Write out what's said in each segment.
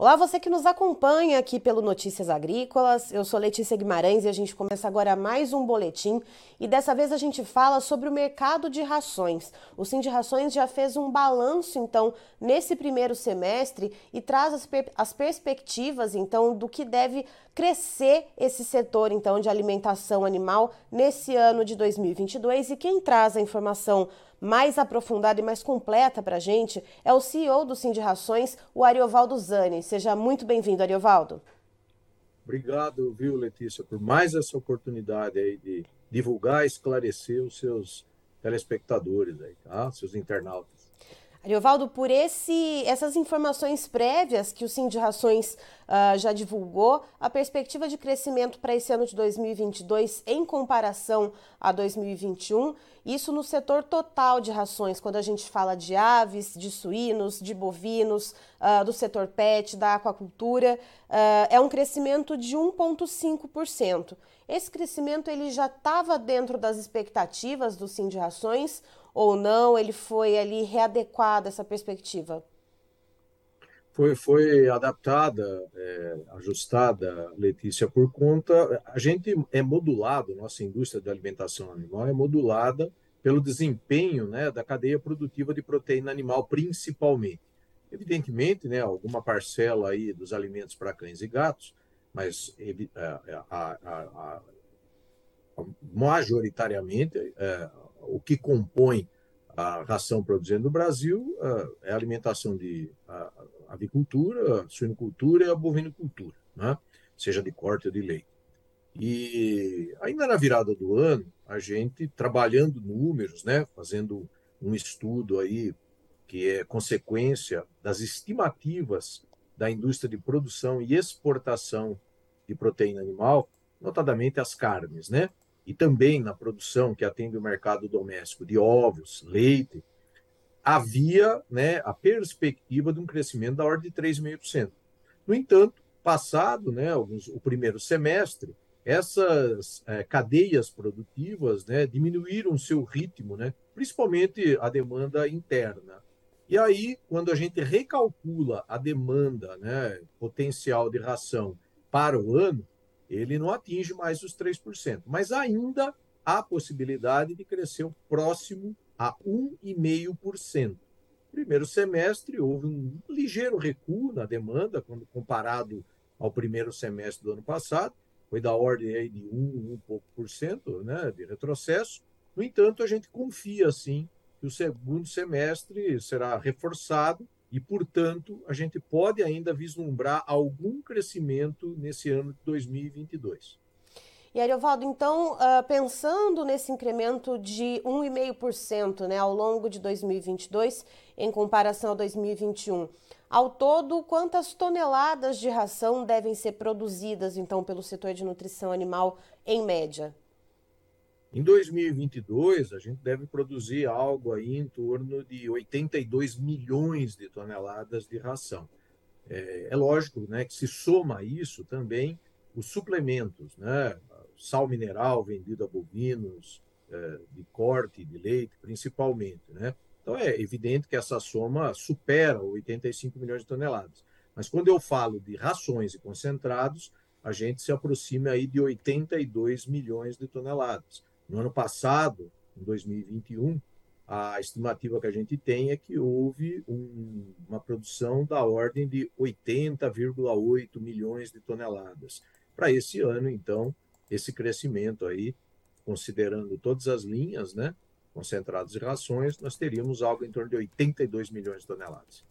Olá, você que nos acompanha aqui pelo Notícias Agrícolas. Eu sou Letícia Guimarães e a gente começa agora mais um boletim. E dessa vez a gente fala sobre o mercado de rações. O Sim de Rações já fez um balanço, então, nesse primeiro semestre e traz as, per as perspectivas, então, do que deve crescer esse setor, então, de alimentação animal nesse ano de 2022. E quem traz a informação mais aprofundada e mais completa para a gente é o CEO do Sim de Rações, o Ariovaldo Zani. Seja muito bem-vindo, Ariovaldo. Obrigado, viu, Letícia, por mais essa oportunidade aí de divulgar, esclarecer os seus telespectadores aí, tá? Seus internautas. Ariovaldo, por esse, essas informações prévias que o Sim de Rações uh, já divulgou, a perspectiva de crescimento para esse ano de 2022 em comparação a 2021, isso no setor total de rações, quando a gente fala de aves, de suínos, de bovinos, uh, do setor pet, da aquacultura, uh, é um crescimento de 1,5%. Esse crescimento ele já estava dentro das expectativas do de Rações ou não? Ele foi ali readequado essa perspectiva? Foi, foi adaptada, é, ajustada, Letícia, por conta. A gente é modulado, nossa indústria de alimentação animal é modulada pelo desempenho né, da cadeia produtiva de proteína animal, principalmente. Evidentemente, né, alguma parcela aí dos alimentos para cães e gatos, mas a, a, a, majoritariamente é, o que compõe a ração produzida no Brasil é a alimentação de avicultura, suinocultura e a bovinocultura, né? seja de corte ou de leite. E ainda na virada do ano, a gente trabalhando números, né, fazendo um estudo aí que é consequência das estimativas da indústria de produção e exportação de proteína animal, notadamente as carnes, né? E também na produção que atende o mercado doméstico de ovos, leite, havia né, a perspectiva de um crescimento da ordem de 3,5%. No entanto, passado né, alguns, o primeiro semestre, essas é, cadeias produtivas né, diminuíram seu ritmo, né, principalmente a demanda interna. E aí, quando a gente recalcula a demanda né, potencial de ração para o ano, ele não atinge mais os 3%, mas ainda há possibilidade de crescer próximo a 1,5%. Primeiro semestre houve um ligeiro recuo na demanda quando comparado ao primeiro semestre do ano passado, foi da ordem aí de 1, 1 pouco por cento, né, de retrocesso. No entanto, a gente confia sim que o segundo semestre será reforçado e, portanto, a gente pode ainda vislumbrar algum crescimento nesse ano de 2022. E Ariovaldo, então, uh, pensando nesse incremento de 1,5% né, ao longo de 2022, em comparação a 2021, ao todo, quantas toneladas de ração devem ser produzidas, então, pelo setor de nutrição animal, em média? Em 2022, a gente deve produzir algo aí em torno de 82 milhões de toneladas de ração. É, é lógico né, que se soma a isso também os suplementos, né, sal mineral vendido a bovinos, é, de corte, de leite, principalmente. Né? Então é evidente que essa soma supera 85 milhões de toneladas. Mas quando eu falo de rações e concentrados, a gente se aproxima aí de 82 milhões de toneladas. No ano passado, em 2021, a estimativa que a gente tem é que houve um, uma produção da ordem de 80,8 milhões de toneladas. Para esse ano, então, esse crescimento aí, considerando todas as linhas, né, concentrados e rações, nós teríamos algo em torno de 82 milhões de toneladas.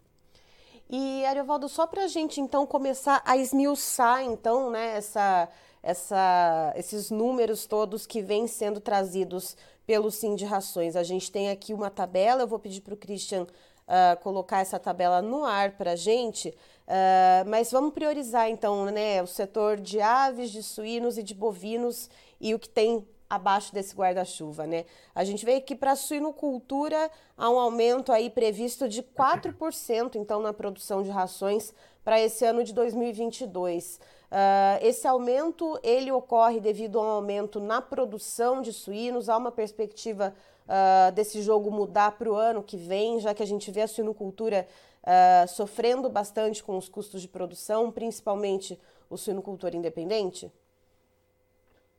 E, Ariovaldo, só para a gente, então, começar a esmiuçar, então, né, essa, essa, esses números todos que vêm sendo trazidos pelo Sim de Rações. A gente tem aqui uma tabela, eu vou pedir para o Christian uh, colocar essa tabela no ar para a gente, uh, mas vamos priorizar então né, o setor de aves, de suínos e de bovinos e o que tem abaixo desse guarda-chuva, né? A gente vê que para a suinocultura há um aumento aí previsto de 4%, então, na produção de rações para esse ano de 2022. Uh, esse aumento ele ocorre devido a um aumento na produção de suínos, há uma perspectiva uh, desse jogo mudar para o ano que vem, já que a gente vê a suinocultura uh, sofrendo bastante com os custos de produção, principalmente o suinocultor independente?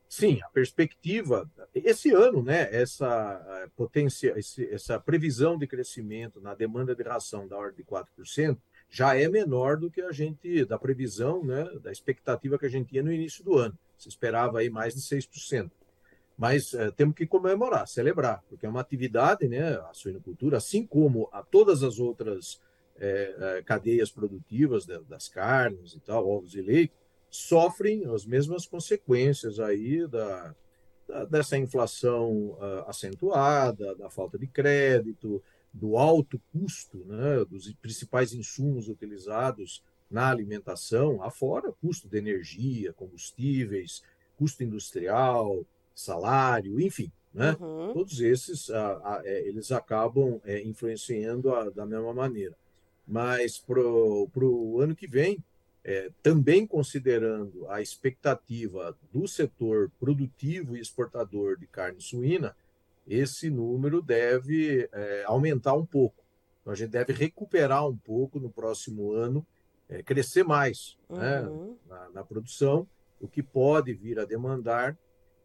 Sim, a perspectiva, esse ano, né, essa potência, essa previsão de crescimento na demanda de ração da ordem de 4%, já é menor do que a gente, da previsão, né, da expectativa que a gente tinha no início do ano. Se esperava aí mais de 6%. Mas é, temos que comemorar, celebrar, porque é uma atividade, né, a suinocultura, assim como a todas as outras é, cadeias produtivas das carnes e tal, ovos e leite, sofrem as mesmas consequências aí da, da dessa inflação uh, acentuada, da falta de crédito, do alto custo né, dos principais insumos utilizados na alimentação, afora custo de energia, combustíveis, custo industrial, salário, enfim, né? Uhum. Todos esses a, a, é, eles acabam é, influenciando a, da mesma maneira. Mas para o ano que vem, é, também considerando a expectativa do setor produtivo e exportador de carne suína, esse número deve é, aumentar um pouco. Então, a gente deve recuperar um pouco no próximo ano, é, crescer mais né, uhum. né, na, na, produção, o que pode vir a demandar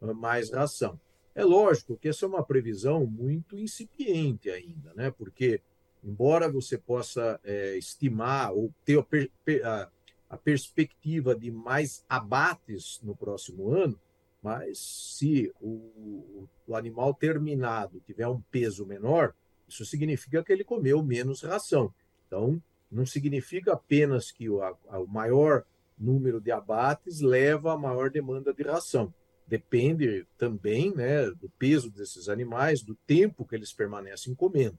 ah, mais ração. É lógico que essa é uma previsão muito incipiente ainda, né, porque, embora você possa é, estimar ou ter a, a, a perspectiva de mais abates no próximo ano, mas se o, o, animal terminado tiver um peso menor, isso significa que ele comeu menos ração. Então, não significa apenas que o, a, o maior número de abates leva a maior demanda de ração. Depende também né, do peso desses animais, do tempo que eles permanecem comendo.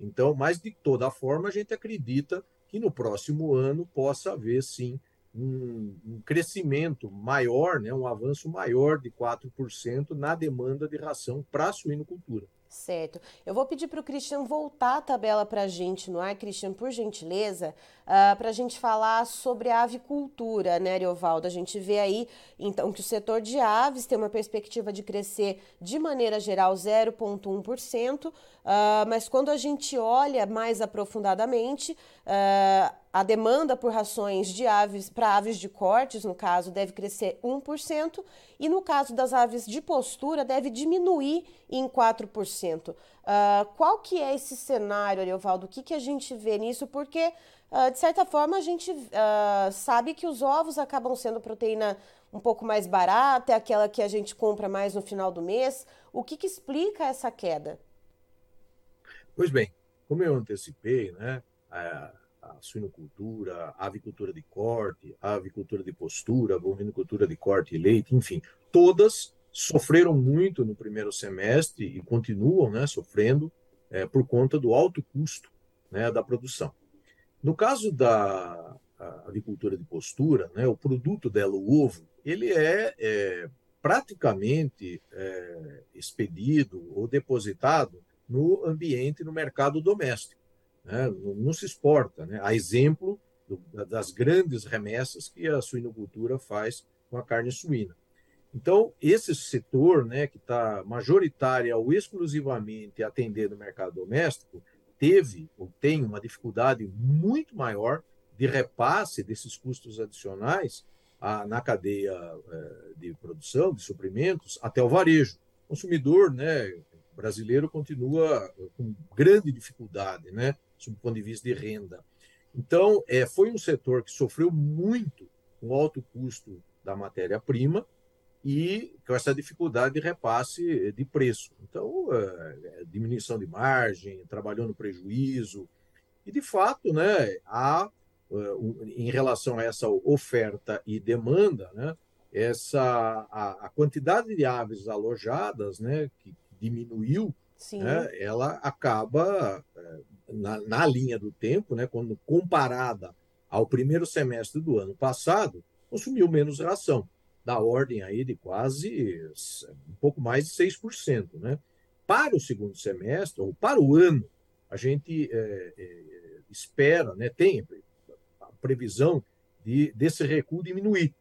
Então, mas de toda forma, a gente acredita que no próximo ano possa haver, sim, um, um, crescimento maior, né, um avanço maior de 4% na demanda de ração para a suinocultura. Certo. Eu vou pedir para o Christian voltar a tabela para a gente no ar, Christian, por gentileza, uh, para a gente falar sobre a avicultura, né, Ariovaldo? A gente vê aí, então, que o setor de aves tem uma perspectiva de crescer, de maneira geral, 0,1%, uh, mas quando a gente olha mais aprofundadamente, uh, a demanda por rações de aves para aves de cortes, no caso, deve crescer 1%, e no caso das aves de postura, deve diminuir em 4%. Uh, ah, qual que é esse cenário, Ariovaldo? O que, que a gente vê nisso? Porque, uh, de certa forma, a gente uh, sabe que os ovos acabam sendo proteína um pouco mais barata, é aquela que a gente compra mais no final do mês. O que, que explica essa queda? Pois bem, como eu antecipei, né, a suinocultura, a avicultura de corte, a avicultura de postura, a bovinocultura de corte e leite, enfim, todas sofreram muito no primeiro semestre e continuam né, sofrendo é, por conta do alto custo né, da produção. No caso da avicultura de postura, né, o produto dela, o ovo, ele é, é praticamente é, expedido ou depositado no ambiente, no mercado doméstico né? não se exporta, né? a exemplo do, das grandes remessas que a suinocultura faz com a carne suína. Então, esse setor, né, que está majoritário ou exclusivamente atendendo o mercado doméstico, teve ou tem uma dificuldade muito maior de repasse desses custos adicionais a, na cadeia é, de produção, de suprimentos, até o varejo. O consumidor né, brasileiro continua com grande dificuldade né, sob o ponto de vista de renda. Então, é, foi um setor que sofreu muito com alto custo da matéria-prima e com essa dificuldade de repasse de preço. Então, é, diminuição de margem, trabalhou no prejuízo. E, de fato, né, há, em relação a essa oferta e demanda, né, essa, a, a quantidade de aves alojadas, né, que diminuiu, né, ela acaba é, na, na linha do tempo, né, quando comparada ao primeiro semestre do ano passado, consumiu menos ração, da ordem aí de quase um pouco mais de 6%. Né? Para o segundo semestre, ou para o ano, a gente é, é, espera, né, tem a previsão de, desse recuo diminuir,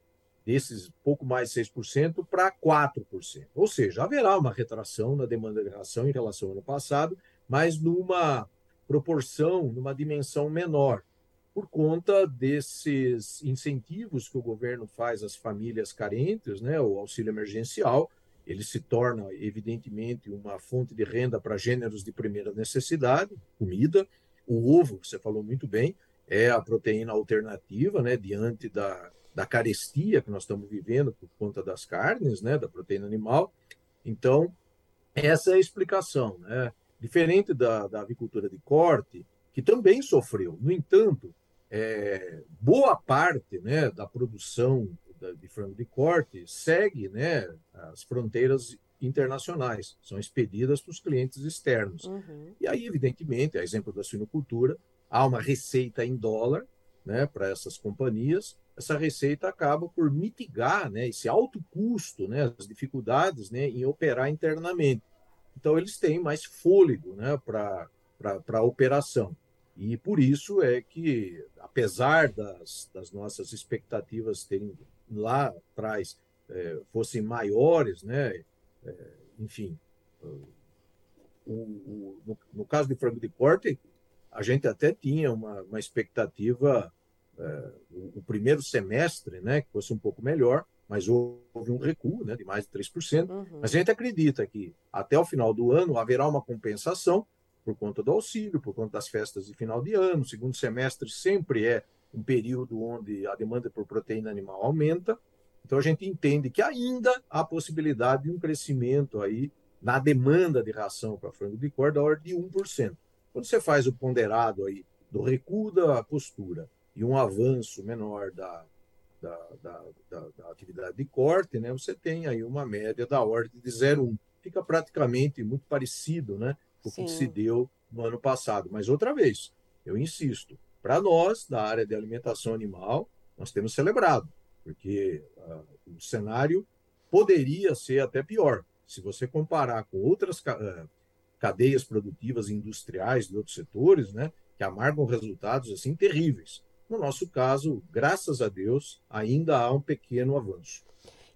desses pouco mais de 6% para 4%. Ou seja, haverá uma retração na demanda de ração em relação ao ano passado, mas numa proporção, numa dimensão menor, por conta desses incentivos que o governo faz às famílias carentes, né, o auxílio emergencial, ele se torna, evidentemente, uma fonte de renda para gêneros de primeira necessidade, comida. O ovo, você falou muito bem, é a proteína alternativa, né, diante da, da carestia que nós estamos vivendo por conta das carnes, né, da proteína animal. Então, essa é a explicação. Né? Diferente da, da avicultura de corte, que também sofreu. No entanto, é, boa parte né, da produção de frango de corte segue né, as fronteiras internacionais, são expedidas para os clientes externos. Uhum. E aí, evidentemente, a exemplo da suinocultura, há uma receita em dólar né, para essas companhias, essa receita acaba por mitigar né, esse alto custo, né, as dificuldades né, em operar internamente. Então, eles têm mais fôlego né, para a operação. E por isso é que, apesar das, das nossas expectativas terem lá atrás é, fossem maiores, né? É, enfim, o, o, no, no, caso de frango de corte, a gente até tinha uma, uma expectativa, é, o, o, primeiro semestre, né, que fosse um pouco melhor, mas houve um recuo né, de mais de 3%. Uhum. Mas a gente acredita que até o final do ano haverá uma compensação por conta do auxílio, por conta das festas de final de ano. O segundo semestre sempre é um período onde a demanda por proteína animal aumenta. Então a gente entende que ainda há possibilidade de um crescimento aí na demanda de ração para frango de corte da ordem de 1%. Quando você faz o ponderado aí do recuo da postura e um avanço menor da, da, da, da, da atividade de corte, né, você tem aí uma média da ordem de 0,1. Fica praticamente muito parecido né, com o que se deu no ano passado. Mas outra vez, eu insisto, para nós, da área de alimentação animal, nós temos celebrado, porque uh, o cenário poderia ser até pior. Se você comparar com outras uh, cadeias produtivas industriais de outros setores, né, que amargam resultados assim terríveis. No nosso caso, graças a Deus, ainda há um pequeno avanço.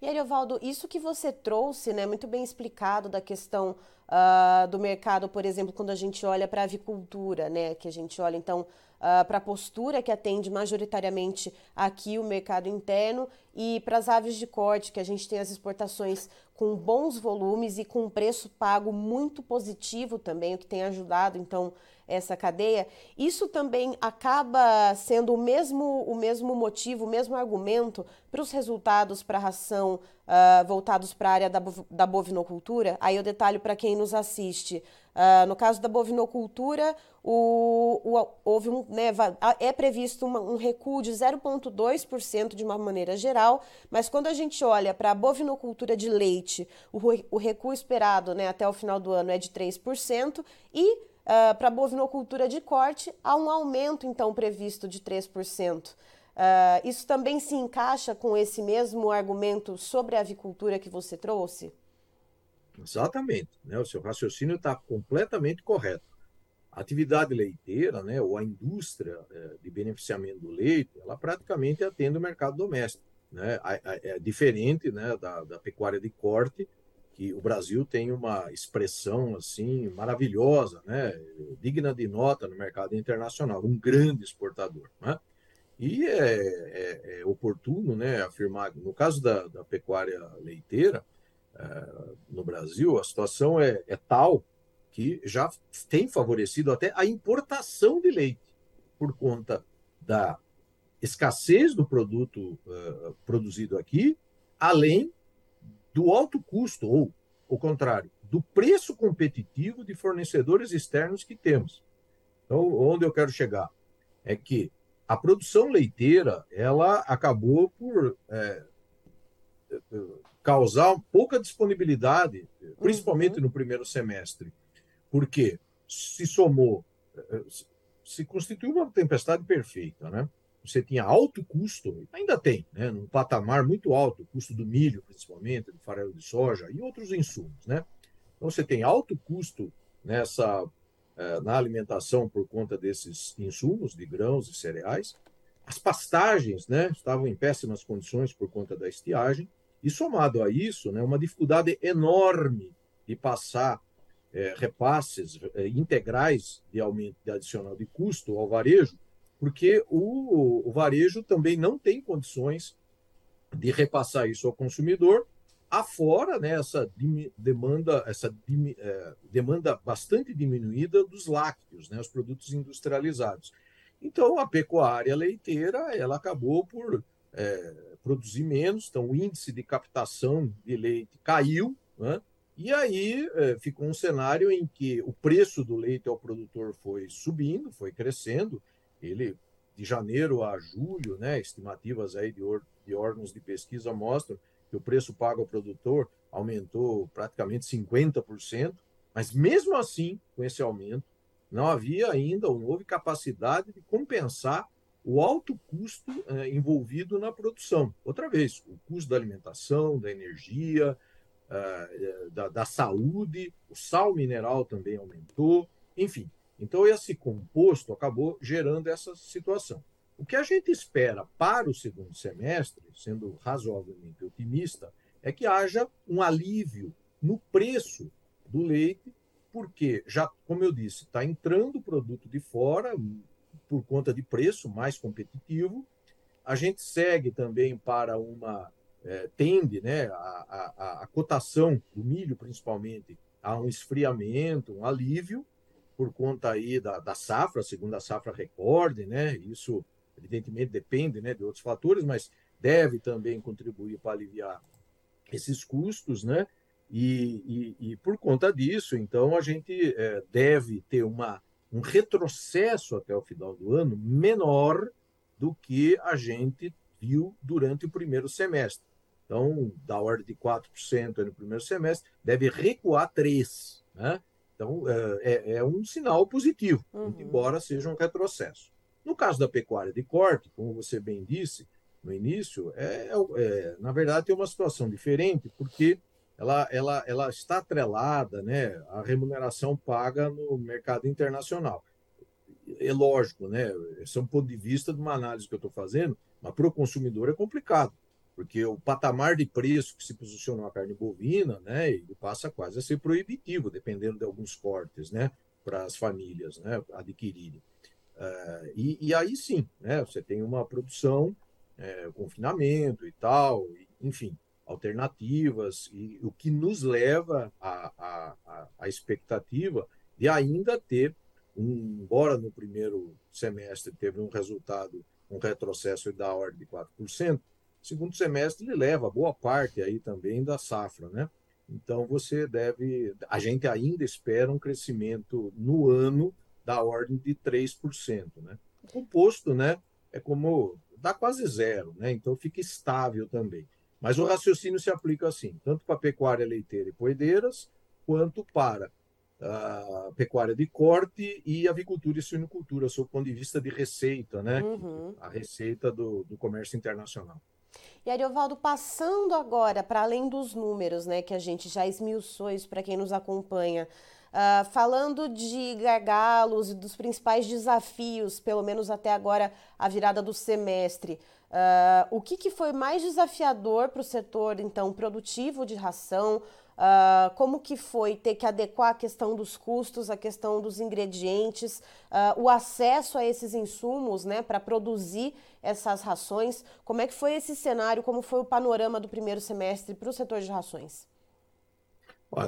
E Ariovaldo, isso que você trouxe, né, muito bem explicado da questão uh, do mercado, por exemplo, quando a gente olha para a avicultura, né, que a gente olha então uh, para a postura que atende majoritariamente aqui o mercado interno e para as aves de corte, que a gente tem as exportações com bons volumes e com um preço pago muito positivo também, o que tem ajudado então essa cadeia. Isso também acaba sendo o mesmo, o mesmo motivo, o mesmo argumento para os resultados para a ração uh, voltados para a área da, da bovinocultura. Aí eu detalho para quem nos assiste. Uh, no caso da bovinocultura, o, o, houve um, né, é previsto uma, um recuo de 0,2% de uma maneira geral, mas quando a gente olha para a bovinocultura de leite, o, o recuo esperado né, até o final do ano é de 3%, e uh, para a bovinocultura de corte, há um aumento então previsto de 3%. Uh, isso também se encaixa com esse mesmo argumento sobre a avicultura que você trouxe? Exatamente, né? o seu raciocínio está completamente correto. A atividade leiteira, né, ou a indústria é, de beneficiamento do leite, ela praticamente atende o mercado doméstico. Né? É diferente né, da, da pecuária de corte, que o Brasil tem uma expressão assim maravilhosa, né, digna de nota no mercado internacional, um grande exportador. Né? E é, é, é oportuno né, afirmar, no caso da, da pecuária leiteira, é, no Brasil, a situação é, é tal que já tem favorecido até a importação de leite por conta da escassez do produto uh, produzido aqui, além do alto custo, ou o contrário, do preço competitivo de fornecedores externos que temos. Então, onde eu quero chegar é que a produção leiteira ela acabou por é, causar pouca disponibilidade, principalmente uhum. no primeiro semestre, porque se somou, eh, se constituiu uma tempestade perfeita, né? Você tinha alto custo, ainda tem, né? Num patamar muito alto, o custo do milho, principalmente, do farelo de soja e outros insumos, né? Então você tem alto custo nessa eh, na alimentação por conta desses insumos de grãos e cereais. As pastagens, né, estavam em péssimas condições por conta da estiagem. E somado a isso, né, uma dificuldade enorme de passar é, repasses é, integrais de aumento de adicional de custo ao varejo, porque o, o varejo também não tem condições de repassar isso ao consumidor, afora né, essa demanda, essa é, demanda bastante diminuída dos lácteos, né, os produtos industrializados. Então, a pecuária leiteira ela acabou por é, produzir menos, então o índice de captação de leite caiu, né? e aí é, ficou um cenário em que o preço do leite ao produtor foi subindo, foi crescendo, ele de janeiro a julho, né, estimativas aí de, de órgãos de pesquisa mostram que o preço pago ao produtor aumentou praticamente 50%, mas mesmo assim, com esse aumento, não havia ainda, não houve capacidade de compensar o alto custo eh, envolvido na produção. Outra vez, o custo da alimentação, da energia, uh, da, da, saúde, o sal mineral também aumentou, enfim. Então, esse composto acabou gerando essa situação. O que a gente espera para o segundo semestre, sendo razoavelmente otimista, é que haja um alívio no preço do leite, porque já, como eu disse, está entrando produto de fora por conta de preço mais competitivo. A gente segue também para uma é, tende, né, a, a, a cotação do milho principalmente a um esfriamento, um alívio por conta aí da, da safra, segundo a safra recorde, né? Isso evidentemente depende, né, de outros fatores, mas deve também contribuir para aliviar esses custos, né? E, e, e por conta disso, então, a gente é, deve ter uma, um retrocesso até o final do ano menor do que a gente viu durante o primeiro semestre. Então, da ordem de 4% no primeiro semestre, deve recuar 3%. Né? Então, é, é, é um sinal positivo, uhum. embora seja um retrocesso. No caso da pecuária de corte, como você bem disse no início, é, é na verdade tem uma situação diferente, porque ela, ela, ela está atrelada né, à remuneração paga no mercado internacional. É lógico, né? Esse é um ponto de vista de uma análise que eu estou fazendo, mas para o consumidor é complicado porque o patamar de preço que se posicionou a carne bovina, né, ele passa quase a ser proibitivo, dependendo de alguns cortes, né, para as famílias, né, adquirirem. Uh, e, e, aí sim, né, você tem uma produção, é, confinamento e tal, enfim, alternativas, e o que nos leva à expectativa de ainda ter, um, embora no primeiro semestre teve um resultado, um retrocesso da ordem de 4%, segundo semestre ele leva boa parte aí também da safra, né? Então você deve, a gente ainda espera um crescimento no ano da ordem de 3%, né? O composto, né, é como dá quase zero, né? Então fica estável também. Mas o raciocínio se aplica assim, tanto para pecuária leiteira e poedeiras, quanto para a pecuária de corte e avicultura e suinocultura, sob o ponto de vista de receita, né? Uhum. A receita do, do comércio internacional. E Ariovaldo, passando agora para além dos números, né, que a gente já esmiuçou isso para quem nos acompanha, uh, falando de gargalos e dos principais desafios, pelo menos até agora a virada do semestre, uh, o que, que foi mais desafiador para o setor, então, produtivo de ração? Uh, como que foi ter que adequar a questão dos custos, a questão dos ingredientes, uh, o acesso a esses insumos, né, para produzir essas rações? Como é que foi esse cenário? Como foi o panorama do primeiro semestre para o setor de rações?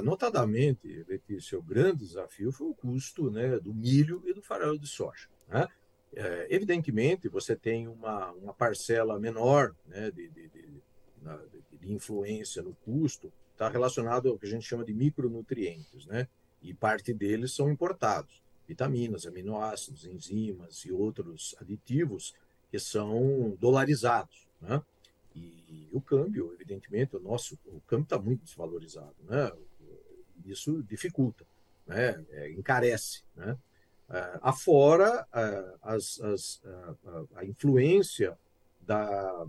Notadamente, Letícia, o grande desafio foi o custo né, do milho e do farelo de soja. Né? É, evidentemente, você tem uma, uma parcela menor né, de, de, de, de influência no custo, está relacionado ao que a gente chama de micronutrientes, né? E parte deles são importados, vitaminas, aminoácidos, enzimas e outros aditivos que são dolarizados, né? E o câmbio, evidentemente, o nosso o câmbio está muito desvalorizado, né? Isso dificulta, né? É, encarece, né? Uh, afora uh, as, as, uh, a influência da,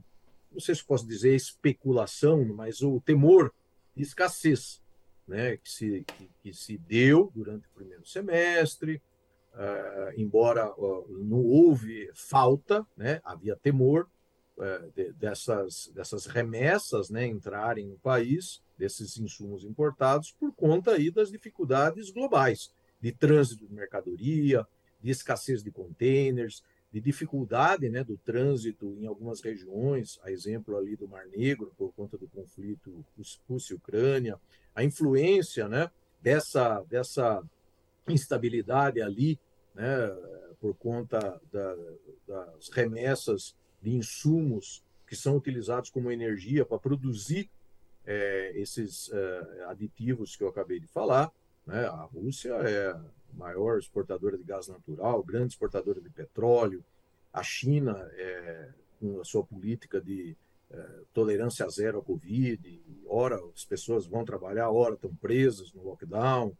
não sei se posso dizer especulação, mas o temor escassez, né, que, se, que, que se deu durante o primeiro semestre, uh, embora uh, não houve falta, né, havia temor, é, de, dessas, dessas remessas né, entrarem no país, desses insumos importados, por conta aí das dificuldades globais de trânsito de mercadoria, de escassez de containers, de dificuldade né, do trânsito em algumas regiões, a exemplo ali do Mar Negro, por conta do conflito Rússia-Ucrânia, a influência né, dessa, dessa instabilidade ali, né, por conta da, das remessas de insumos que são utilizados como energia para produzir é, esses é, aditivos que eu acabei de falar. Né? A Rússia é maior exportadora de gás natural, grande exportadora de petróleo. A China, é, com a sua política de é, tolerância zero à Covid, ora as pessoas vão trabalhar, ora estão presas no lockdown.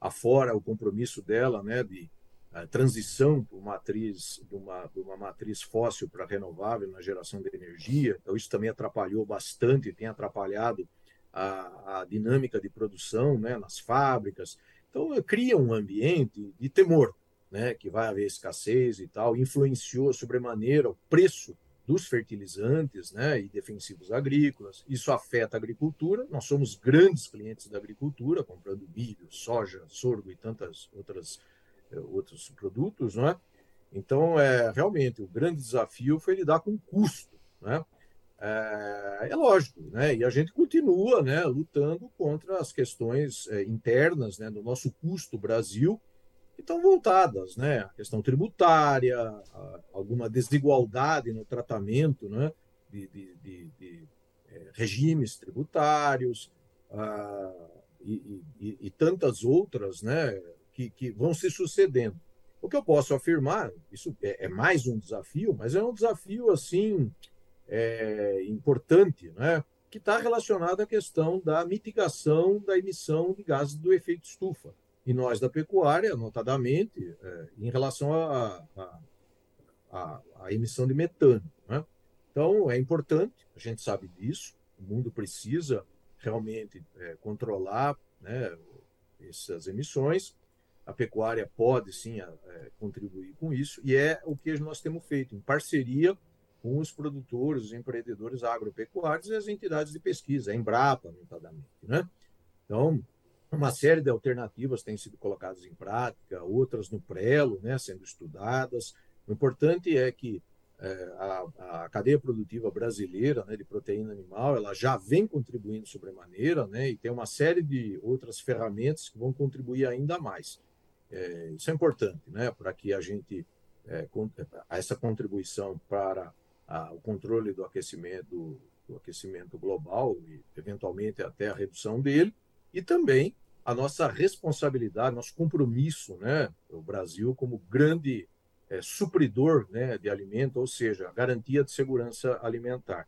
Afora o compromisso dela né, de a transição por matriz, de, uma, de uma matriz fóssil para renovável na geração de energia. Então, isso também atrapalhou bastante, tem atrapalhado a, a dinâmica de produção né, nas fábricas. Então, cria um ambiente de temor, né, que vai haver escassez e tal, influenciou sobremaneira o preço dos fertilizantes né, e defensivos agrícolas. Isso afeta a agricultura. Nós somos grandes clientes da agricultura, comprando milho, soja, sorgo e tantas outras é, outros produtos, não é? Então, é, realmente, o grande desafio foi lidar com o custo, né? É, é, lógico, né? E a gente continua, né, lutando contra as questões é, internas, né, do nosso custo Brasil, que estão voltadas, né, a questão tributária, alguma desigualdade no tratamento, né, de, de, de, de é, regimes tributários, a, e, e, e, tantas outras, né, que, que vão se sucedendo. O que eu posso afirmar, isso é, é mais um desafio, mas é um desafio assim é, importante, né? que está relacionado à questão da mitigação da emissão de gases do efeito estufa. E nós da pecuária, notadamente, é, em relação à emissão de metano. Né? Então, é importante, a gente sabe disso, o mundo precisa realmente é, controlar né, essas emissões, a pecuária pode sim é, contribuir com isso, e é o que nós temos feito, em parceria com os produtores, os empreendedores agropecuários e as entidades de pesquisa, a Embrapa, notadamente. Né? Então, uma série de alternativas têm sido colocadas em prática, outras no prelo, né, sendo estudadas. O importante é que é, a, a, cadeia produtiva brasileira né, de proteína animal ela já vem contribuindo sobremaneira né, e tem uma série de outras ferramentas que vão contribuir ainda mais. É, isso é importante, né, para que a gente é, essa contribuição para a, o controle do aquecimento, do aquecimento global e eventualmente até a redução dele, e também a nossa responsabilidade, nosso compromisso, né, o Brasil como grande é, supridor né, de alimento, ou seja, garantia de segurança alimentar.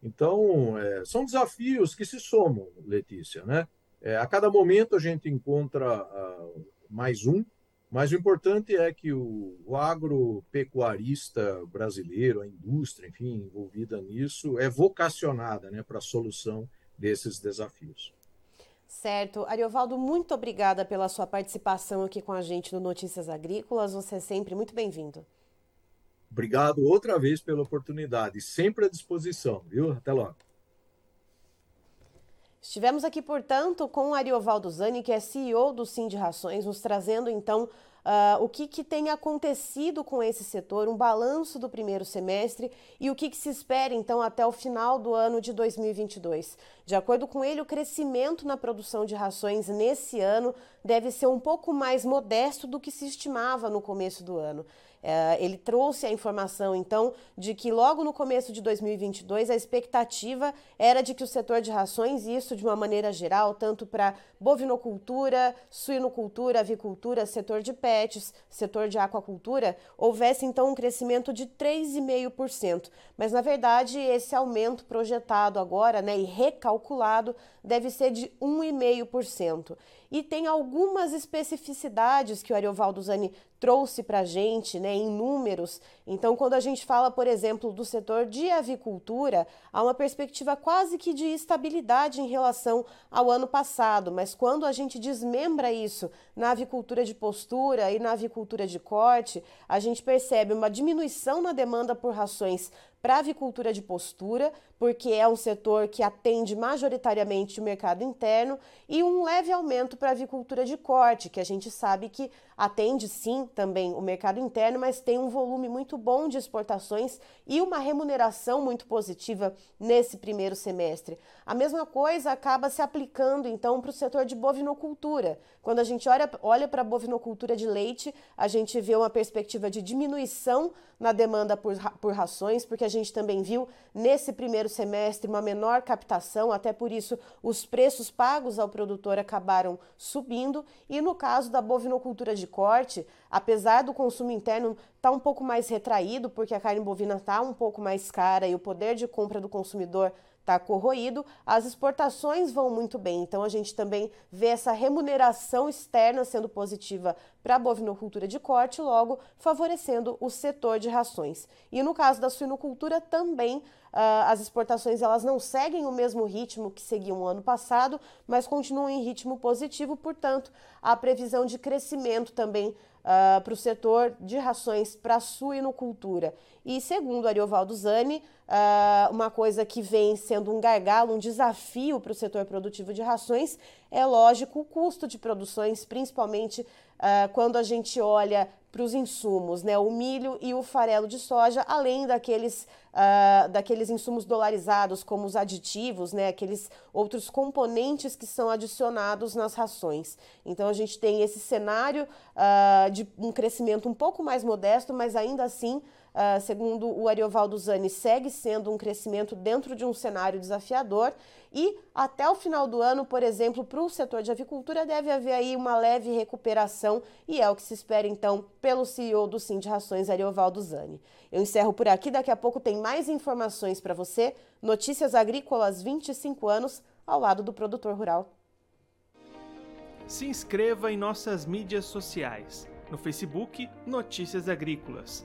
Então, é, são desafios que se somam, Letícia, né? É, a cada momento a gente encontra uh, mais um, mas o importante é que o, o agropecuarista brasileiro, a indústria, enfim, envolvida nisso, é vocacionada né, para a solução desses desafios. Certo. Ariovaldo, muito obrigada pela sua participação aqui com a gente no Notícias Agrícolas. Você é sempre muito bem-vindo. Obrigado outra vez pela oportunidade. Sempre à disposição, viu? Até logo. Estivemos aqui, portanto, com Ariovaldo Zani, que é CEO do Sim de Rações, nos trazendo então Uh, o que, que, tem acontecido com esse setor, um balanço do primeiro semestre e o que, que, se espera então até o final do ano de 2022. De acordo com ele, o crescimento na produção de rações nesse ano deve ser um pouco mais modesto do que se estimava no começo do ano. É, ele trouxe a informação, então, de que logo no começo de 2022 a expectativa era de que o setor de rações, isso de uma maneira geral, tanto para bovinocultura, suinocultura, avicultura, setor de pets, setor de aquacultura, houvesse então um crescimento de 3,5%. Mas, na verdade, esse aumento projetado agora né, e recalculado deve ser de 1,5%. E tem algumas especificidades que o Ariovaldo Zani trouxe para a gente, né, em números. Então, quando a gente fala, por exemplo, do setor de avicultura, há uma perspectiva quase que de estabilidade em relação ao ano passado, mas quando a gente desmembra isso na avicultura de postura e na avicultura de corte, a gente percebe uma diminuição na demanda por rações para avicultura de postura, porque é um setor que atende majoritariamente o mercado interno, e um leve aumento para a avicultura de corte, que a gente sabe que atende sim também o mercado interno, mas tem um volume muito bom de exportações e uma remuneração muito positiva nesse primeiro semestre. A mesma coisa acaba se aplicando então para o setor de bovinocultura. Quando a gente olha, olha para a bovinocultura de leite, a gente vê uma perspectiva de diminuição na demanda por, por rações, porque a gente também viu nesse primeiro semestre uma menor captação, até por isso os preços pagos ao produtor acabaram subindo. E no caso da bovinocultura de corte, apesar do consumo interno estar tá um pouco mais retraído, porque a carne bovina está um pouco mais cara e o poder de compra do consumidor está corroído, as exportações vão muito bem. Então a gente também vê essa remuneração externa sendo positiva para a bovinocultura de corte, logo favorecendo o setor de rações. E no caso da suinocultura também uh, as exportações elas não seguem o mesmo ritmo que seguiam o ano passado, mas continuam em ritmo positivo, portanto, a previsão de crescimento também uh, para o setor de rações para suinocultura. E segundo Ariovaldo Zani, uh, uma coisa que vem sendo um gargalo, um desafio para o setor produtivo de rações, é lógico o custo de produções, principalmente uh, quando a gente olha para os insumos, né? O milho e o farelo de soja, além daqueles, uh, daqueles insumos dolarizados, como os aditivos, né? Aqueles outros componentes que são adicionados nas rações. Então a gente tem esse cenário uh, de um crescimento um pouco mais modesto, mas ainda assim Uh, segundo o Ariovaldo Zani, segue sendo um crescimento dentro de um cenário desafiador e até o final do ano, por exemplo, para o setor de avicultura deve haver aí uma leve recuperação e é o que se espera então pelo CEO do Sim de Rações, Ariovaldo Zani. Eu encerro por aqui, daqui a pouco tem mais informações para você, Notícias Agrícolas 25 anos ao lado do produtor rural. Se inscreva em nossas mídias sociais. No Facebook, Notícias Agrícolas